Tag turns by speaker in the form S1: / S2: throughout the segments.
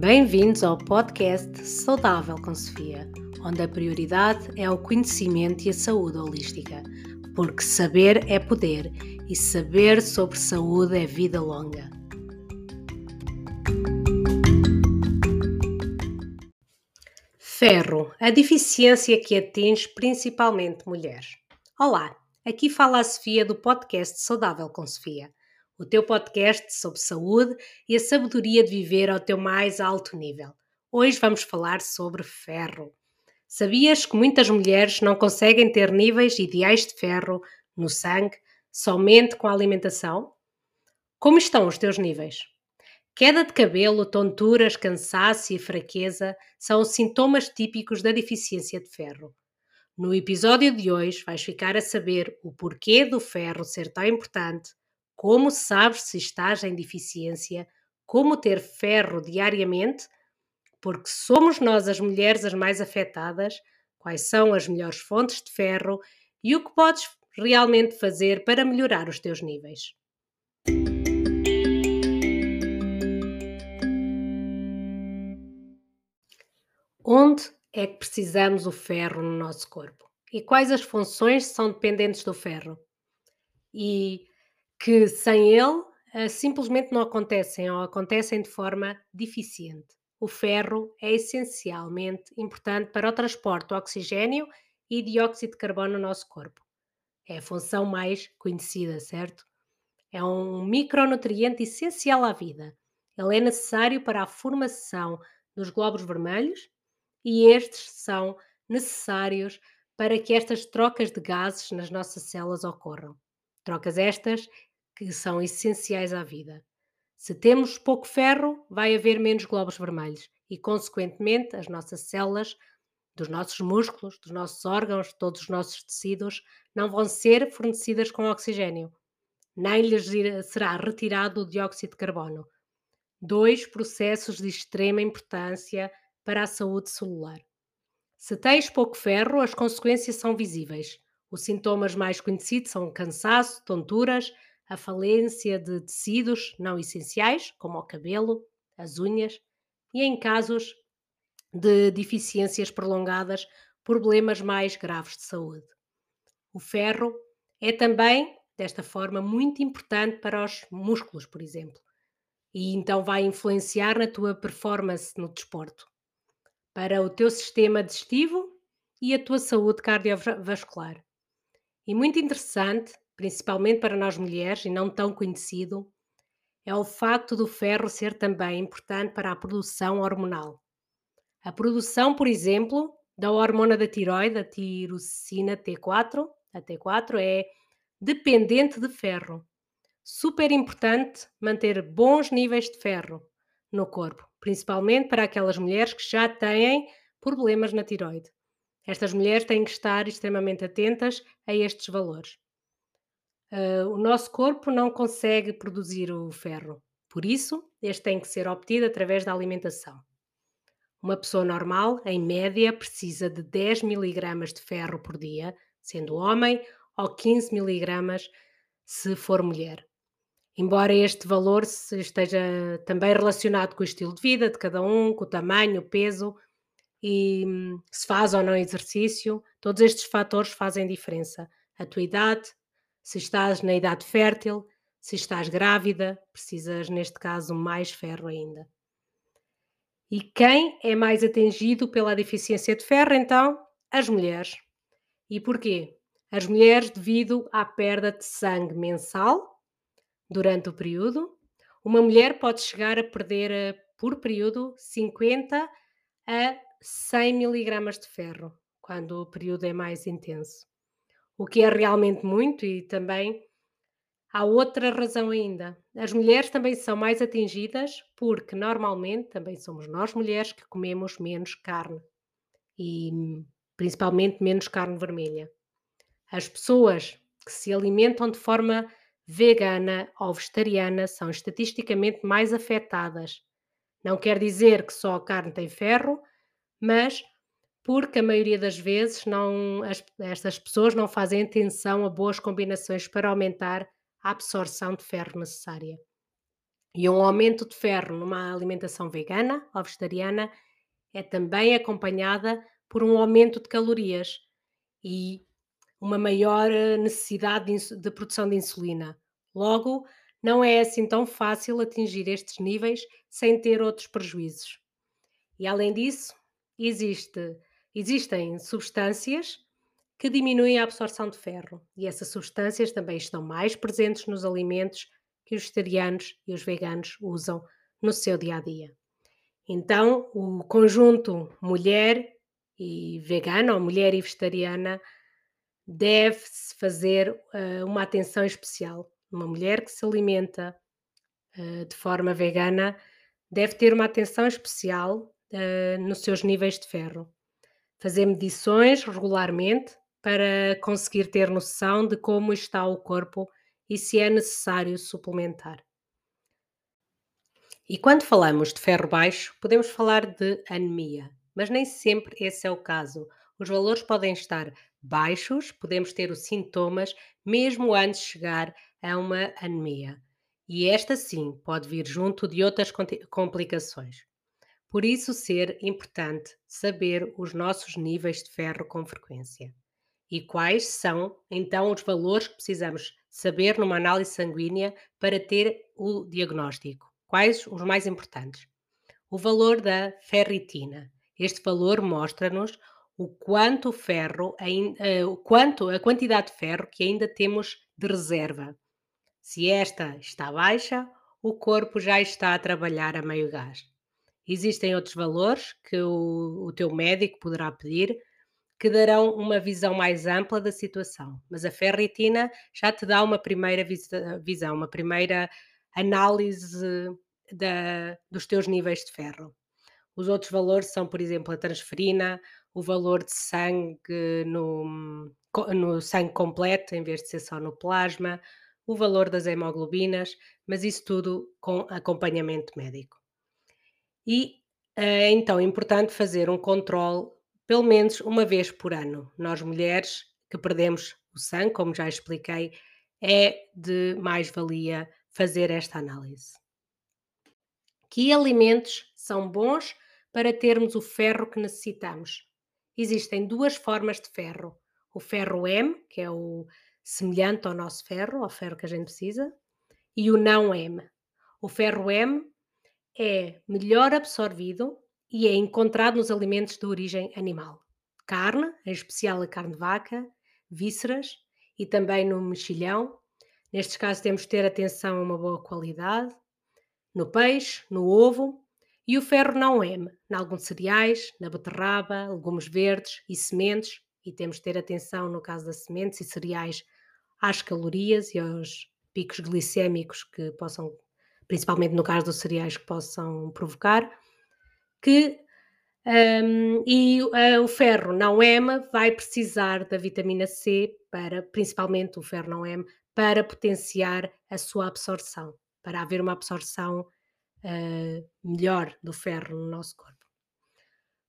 S1: Bem-vindos ao podcast Saudável com Sofia, onde a prioridade é o conhecimento e a saúde holística, porque saber é poder e saber sobre saúde é vida longa. Ferro, a deficiência que atinge principalmente mulheres. Olá, aqui fala a Sofia do podcast Saudável com Sofia o teu podcast sobre saúde e a sabedoria de viver ao teu mais alto nível. Hoje vamos falar sobre ferro. Sabias que muitas mulheres não conseguem ter níveis ideais de ferro no sangue somente com a alimentação? Como estão os teus níveis? Queda de cabelo, tonturas, cansaço e fraqueza são sintomas típicos da deficiência de ferro. No episódio de hoje vais ficar a saber o porquê do ferro ser tão importante, como sabes se estás em deficiência? Como ter ferro diariamente? Porque somos nós as mulheres as mais afetadas. Quais são as melhores fontes de ferro e o que podes realmente fazer para melhorar os teus níveis? Onde é que precisamos o ferro no nosso corpo? E quais as funções são dependentes do ferro? E que sem ele uh, simplesmente não acontecem ou acontecem de forma deficiente. O ferro é essencialmente importante para o transporte do oxigênio e dióxido de carbono no nosso corpo. É a função mais conhecida, certo? É um micronutriente essencial à vida. Ele é necessário para a formação dos glóbulos vermelhos e estes são necessários para que estas trocas de gases nas nossas células ocorram. Trocas estas que são essenciais à vida. Se temos pouco ferro, vai haver menos glóbulos vermelhos e, consequentemente, as nossas células, dos nossos músculos, dos nossos órgãos, todos os nossos tecidos, não vão ser fornecidas com oxigênio, nem lhes será retirado o dióxido de carbono. Dois processos de extrema importância para a saúde celular. Se tens pouco ferro, as consequências são visíveis. Os sintomas mais conhecidos são cansaço, tonturas, a falência de tecidos não essenciais, como o cabelo, as unhas, e em casos de deficiências prolongadas, problemas mais graves de saúde. O ferro é também, desta forma, muito importante para os músculos, por exemplo, e então vai influenciar na tua performance no desporto, para o teu sistema digestivo e a tua saúde cardiovascular. E muito interessante principalmente para nós mulheres e não tão conhecido, é o facto do ferro ser também importante para a produção hormonal. A produção, por exemplo, da hormona da tiroide, a tirosina T4, a T4 é dependente de ferro. Super importante manter bons níveis de ferro no corpo, principalmente para aquelas mulheres que já têm problemas na tiroide. Estas mulheres têm que estar extremamente atentas a estes valores. Uh, o nosso corpo não consegue produzir o ferro, por isso, este tem que ser obtido através da alimentação. Uma pessoa normal, em média, precisa de 10 mg de ferro por dia, sendo homem, ou 15 mg se for mulher. Embora este valor esteja também relacionado com o estilo de vida de cada um, com o tamanho, o peso e hum, se faz ou não exercício, todos estes fatores fazem diferença. A tua idade, se estás na idade fértil, se estás grávida, precisas, neste caso, mais ferro ainda. E quem é mais atingido pela deficiência de ferro, então? As mulheres. E porquê? As mulheres, devido à perda de sangue mensal durante o período, uma mulher pode chegar a perder eh, por período 50 a 100 miligramas de ferro, quando o período é mais intenso o que é realmente muito, e também há outra razão ainda. As mulheres também são mais atingidas porque normalmente também somos nós mulheres que comemos menos carne e principalmente menos carne vermelha. As pessoas que se alimentam de forma vegana ou vegetariana são estatisticamente mais afetadas. Não quer dizer que só a carne tem ferro, mas porque a maioria das vezes não, as, estas pessoas não fazem atenção a boas combinações para aumentar a absorção de ferro necessária. E um aumento de ferro numa alimentação vegana ou vegetariana é também acompanhada por um aumento de calorias e uma maior eh, necessidade de, de produção de insulina. Logo, não é assim tão fácil atingir estes níveis sem ter outros prejuízos. E além disso, existe- existem substâncias que diminuem a absorção de ferro e essas substâncias também estão mais presentes nos alimentos que os vegetarianos e os veganos usam no seu dia a dia. Então, o conjunto mulher e vegana, ou mulher e vegetariana, deve-se fazer eh, uma atenção especial. Uma mulher que se alimenta eh, de forma vegana deve ter uma atenção especial eh, nos seus níveis de ferro. Fazer medições regularmente para conseguir ter noção de como está o corpo e se é necessário suplementar. E quando falamos de ferro baixo, podemos falar de anemia, mas nem sempre esse é o caso. Os valores podem estar baixos, podemos ter os sintomas mesmo antes de chegar a uma anemia. E esta sim pode vir junto de outras complicações. Por isso, ser importante saber os nossos níveis de ferro com frequência. E quais são, então, os valores que precisamos saber numa análise sanguínea para ter o diagnóstico? Quais os mais importantes? O valor da ferritina. Este valor mostra-nos o quanto ferro, eh, o quanto a quantidade de ferro que ainda temos de reserva. Se esta está baixa, o corpo já está a trabalhar a meio gás. Existem outros valores que o, o teu médico poderá pedir que darão uma visão mais ampla da situação, mas a ferritina já te dá uma primeira visão, uma primeira análise da- dos teus níveis de ferro. Os outros valores são, por exemplo, a transferina, o valor de sangue no, no sangue completo, em vez de ser só no plasma, o valor das hemoglobinas, mas isso tudo com acompanhamento médico. E é então importante fazer um controle pelo menos uma vez por ano. Nós mulheres que perdemos o sangue, como já expliquei, é de mais-valia fazer esta análise. Que alimentos são bons para termos o ferro que necessitamos? Existem duas formas de ferro: o ferro M, que é o semelhante ao nosso ferro, ao ferro que a gente precisa, e o não M. O ferro M é melhor absorvido e é encontrado nos alimentos de origem animal. Carne, em especial a carne de vaca, vísceras e também no mexilhão. Nestes casos temos de ter atenção a uma boa qualidade. No peixe, no ovo e o ferro não M, em alguns cereais, na beterraba, legumes verdes e sementes. E temos de ter atenção no caso das sementes e cereais às calorias e aos picos glicémicos que possam principalmente no caso dos cereais que possam provocar, que hum, e uh, o ferro não M vai precisar da vitamina C para, principalmente o ferro não M, para potenciar a sua absorção, para haver uma absorção uh, melhor do ferro no nosso corpo.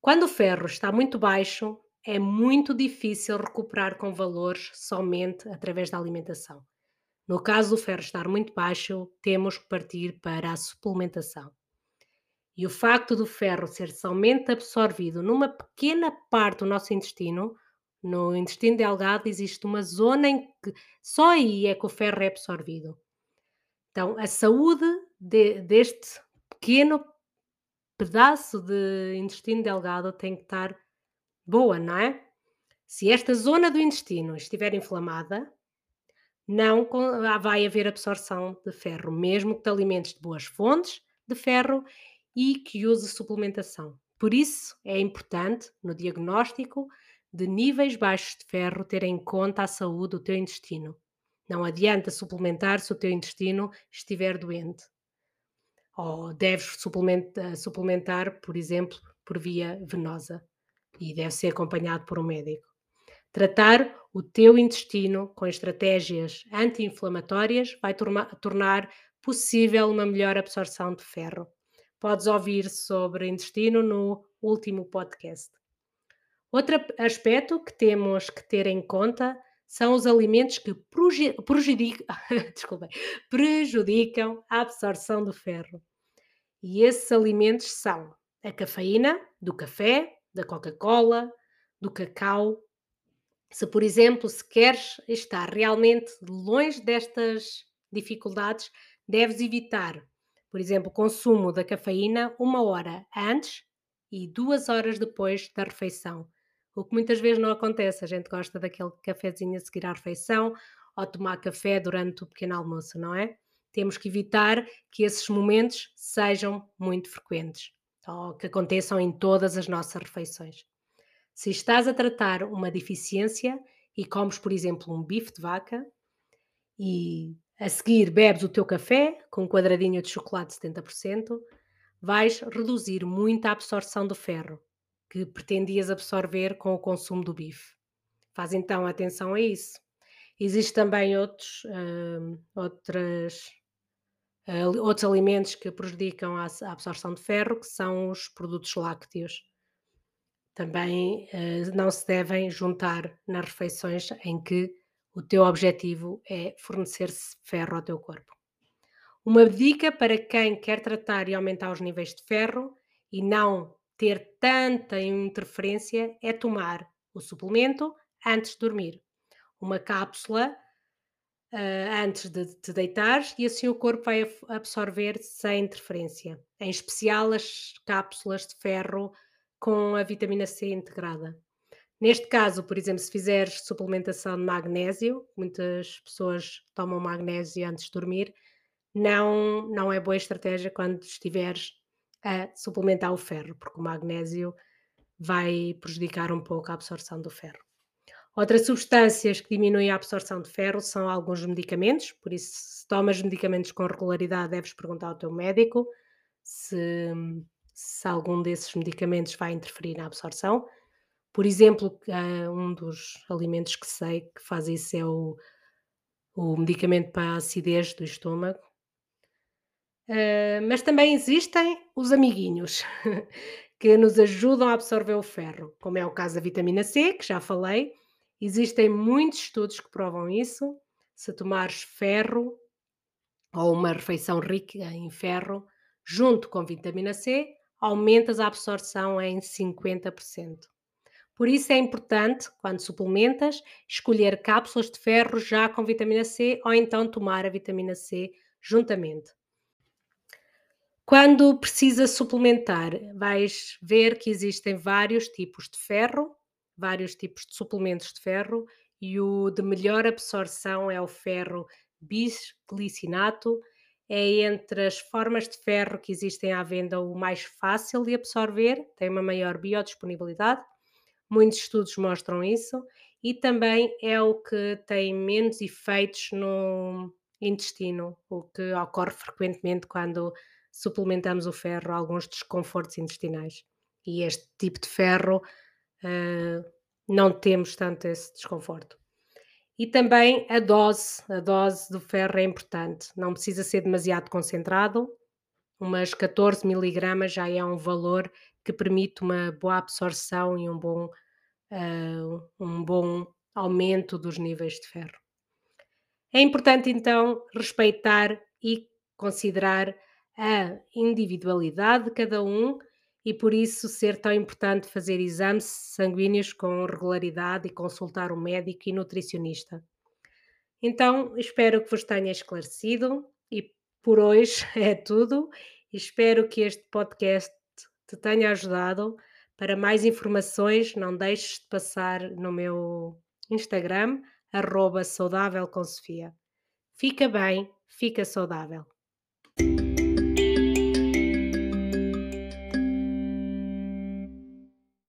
S1: Quando o ferro está muito baixo, é muito difícil recuperar com valores somente através da alimentação. No caso do ferro estar muito baixo, temos que partir para a suplementação. E o facto do ferro ser somente absorvido numa pequena parte do nosso intestino, no intestino delgado existe uma zona em que só aí é que o ferro é absorvido. Então, a saúde de- deste pequeno pedaço de intestino delgado tem que estar boa, não é? Se esta zona do intestino estiver inflamada, não ah, vai haver absorção de ferro, mesmo que te alimentes de boas fontes de ferro e que use suplementação. Por isso é importante, no diagnóstico de níveis baixos de ferro, ter em conta a saúde do teu intestino. Não adianta suplementar se o teu intestino estiver doente. Ou deves suplementa- suplementar, por exemplo, por via venosa e deve ser acompanhado por um médico. Tratar o teu intestino com estratégias anti-inflamatórias vai tornar possível uma melhor absorção de ferro. Podes ouvir sobre intestino no último podcast. Outro aspecto que temos que ter em conta são os alimentos que prejudicam, prejudicam a absorção do ferro. E esses alimentos são a cafeína do café, da Coca-Cola, do cacau. Se, por exemplo, se queres estar realmente longe destas dificuldades, deves evitar, por exemplo, o consumo da cafeína uma hora antes e duas horas depois da refeição. O que muitas vezes não acontece, a gente gosta daquele cafezinho a seguir à refeição ou tomar café durante o pequeno almoço, não é? Temos que evitar que esses momentos sejam muito frequentes ou que aconteçam em todas as nossas refeições. Se estás a tratar uma deficiência e comes, por exemplo, um bife de vaca e a seguir bebes o teu café com um quadradinho de chocolate 70%, vais reduzir muito a absorção do ferro que pretendias absorver com o consumo do bife. Faz então atenção a isso. Existem também outros, uh, outras, uh, outros alimentos que prejudicam a, a, absorção de ferro, que são os produtos lácteos. Também uh, não se devem juntar nas refeições em que o teu objetivo é fornecer ferro ao teu corpo. Uma dica para quem quer tratar e aumentar os níveis de ferro e não ter tanta interferência é tomar o suplemento antes de dormir. Uma cápsula uh, antes de te deitares e assim o corpo vai absorver sem interferência. Em especial as cápsulas de ferro com a vitamina C integrada. Neste caso, por exemplo, se fizeres suplementação de magnésio, muitas pessoas tomam magnésio antes de dormir, não, não é boa estratégia quando estiveres a suplementar o ferro, porque o magnésio vai prejudicar um pouco a absorção do ferro. Outras substâncias que diminuem a absorção de ferro são alguns medicamentos, por isso, se tomas medicamentos com regularidade, deves perguntar ao teu médico se, se algum desses medicamentos vai interferir na absorção. Por exemplo, um dos alimentos que sei que faz isso é o, o medicamento para a acidez do estômago, Uh, mas também existem os amiguinhos que nos ajudam a absorver o ferro, como é o caso da vitamina C, que já falei. Existem muitos estudos que provam isso. Se tomares ferro ou uma refeição rica em ferro junto com vitamina C, aumentas a absorção em 50%. Por isso é importante, quando suplementas, escolher cápsulas de ferro já com vitamina C ou então tomar a vitamina C juntamente. Quando precisa suplementar, vais ver que existem vários tipos de ferro, vários tipos de suplementos de ferro, e o de melhor absorção é o ferro bisglicinato. É entre as formas de ferro que existem à venda o mais fácil de absorver, tem uma maior biodisponibilidade. Muitos estudos mostram isso, e também é o que tem menos efeitos no intestino, o que ocorre frequentemente quando suplementamos o ferro alguns desconfortos intestinais. E este tipo de ferro uh, não temos tanto esse desconforto. E também a dose, a dose do ferro é importante, não precisa ser demasiado concentrado, umas 14 miligramas já é um valor que permite uma boa absorção e um bom, uh, um bom aumento dos níveis de ferro. É importante então respeitar e considerar a individualidade de cada um e por isso ser tão importante fazer exames sanguíneos com regularidade e consultar o médico e nutricionista. Então, espero que vos tenha esclarecido e por hoje é tudo. Espero que este podcast te tenha ajudado. Para mais informações, não deixes de passar no meu Instagram, arroba saudável com Sofia. Fica bem, fica saudável.